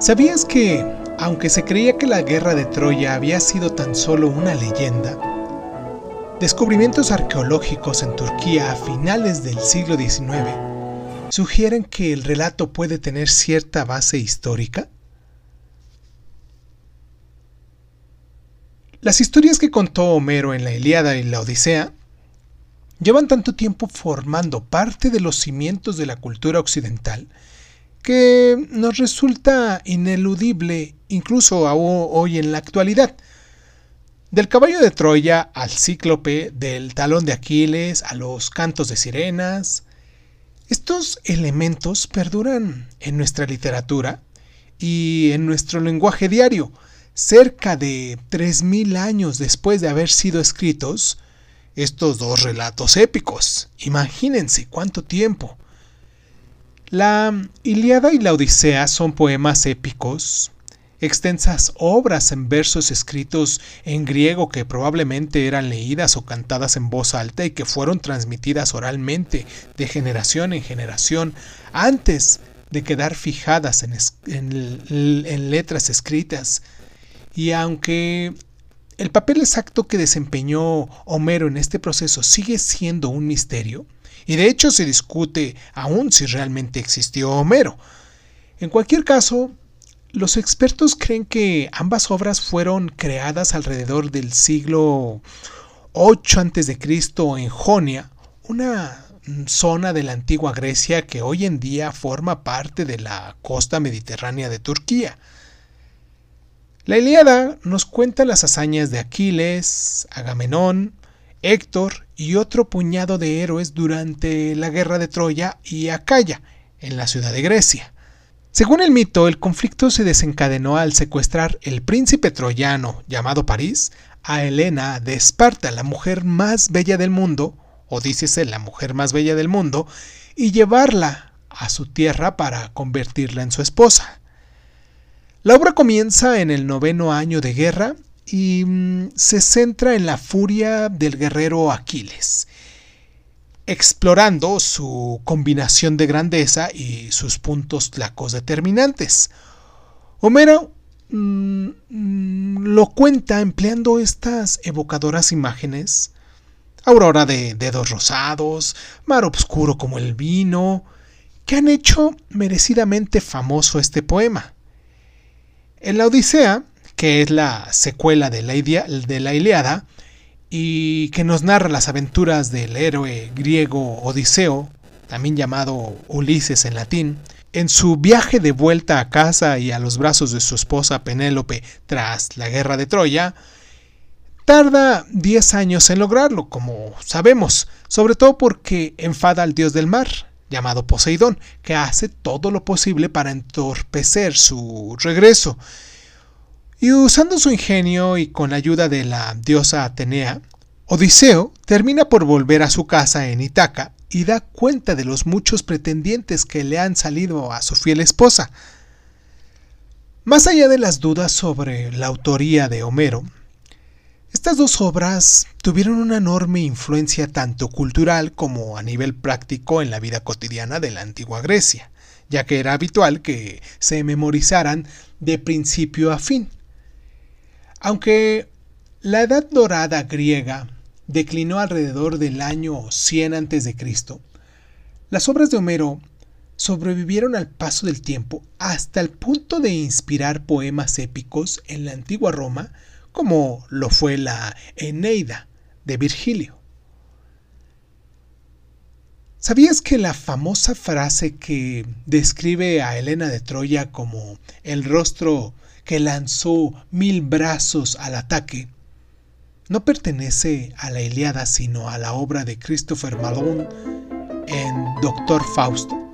¿Sabías que, aunque se creía que la guerra de Troya había sido tan solo una leyenda, descubrimientos arqueológicos en Turquía a finales del siglo XIX sugieren que el relato puede tener cierta base histórica? Las historias que contó Homero en la Ilíada y la Odisea llevan tanto tiempo formando parte de los cimientos de la cultura occidental que nos resulta ineludible incluso hoy en la actualidad. Del caballo de Troya al cíclope, del talón de Aquiles a los cantos de sirenas, estos elementos perduran en nuestra literatura y en nuestro lenguaje diario. Cerca de 3.000 años después de haber sido escritos, estos dos relatos épicos. Imagínense cuánto tiempo. La Iliada y la Odisea son poemas épicos, extensas obras en versos escritos en griego que probablemente eran leídas o cantadas en voz alta y que fueron transmitidas oralmente de generación en generación antes de quedar fijadas en, en letras escritas. Y aunque el papel exacto que desempeñó Homero en este proceso sigue siendo un misterio, y de hecho se discute aún si realmente existió Homero. En cualquier caso, los expertos creen que ambas obras fueron creadas alrededor del siglo 8 a.C. en Jonia, una zona de la antigua Grecia que hoy en día forma parte de la costa mediterránea de Turquía. La Ilíada nos cuenta las hazañas de Aquiles, Agamenón, Héctor y otro puñado de héroes durante la guerra de Troya y Acaya, en la ciudad de Grecia. Según el mito, el conflicto se desencadenó al secuestrar el príncipe troyano llamado París a Helena de Esparta, la mujer más bella del mundo, o dícese la mujer más bella del mundo, y llevarla a su tierra para convertirla en su esposa. La obra comienza en el noveno año de guerra y mm, se centra en la furia del guerrero Aquiles, explorando su combinación de grandeza y sus puntos tlacos determinantes. Homero mm, mm, lo cuenta empleando estas evocadoras imágenes. Aurora de dedos rosados, mar oscuro como el vino, que han hecho merecidamente famoso este poema. En la Odisea, que es la secuela de la, de la Iliada y que nos narra las aventuras del héroe griego Odiseo, también llamado Ulises en latín, en su viaje de vuelta a casa y a los brazos de su esposa Penélope tras la guerra de Troya, tarda 10 años en lograrlo, como sabemos, sobre todo porque enfada al dios del mar, llamado Poseidón, que hace todo lo posible para entorpecer su regreso y usando su ingenio y con la ayuda de la diosa Atenea, Odiseo termina por volver a su casa en Itaca y da cuenta de los muchos pretendientes que le han salido a su fiel esposa. Más allá de las dudas sobre la autoría de Homero, estas dos obras tuvieron una enorme influencia tanto cultural como a nivel práctico en la vida cotidiana de la antigua Grecia, ya que era habitual que se memorizaran de principio a fin. Aunque la Edad Dorada griega declinó alrededor del año 100 a.C., las obras de Homero sobrevivieron al paso del tiempo hasta el punto de inspirar poemas épicos en la antigua Roma, como lo fue la Eneida de Virgilio. ¿Sabías que la famosa frase que describe a Helena de Troya como el rostro que lanzó mil brazos al ataque, no pertenece a la Iliada sino a la obra de Christopher Malone en Doctor Fausto.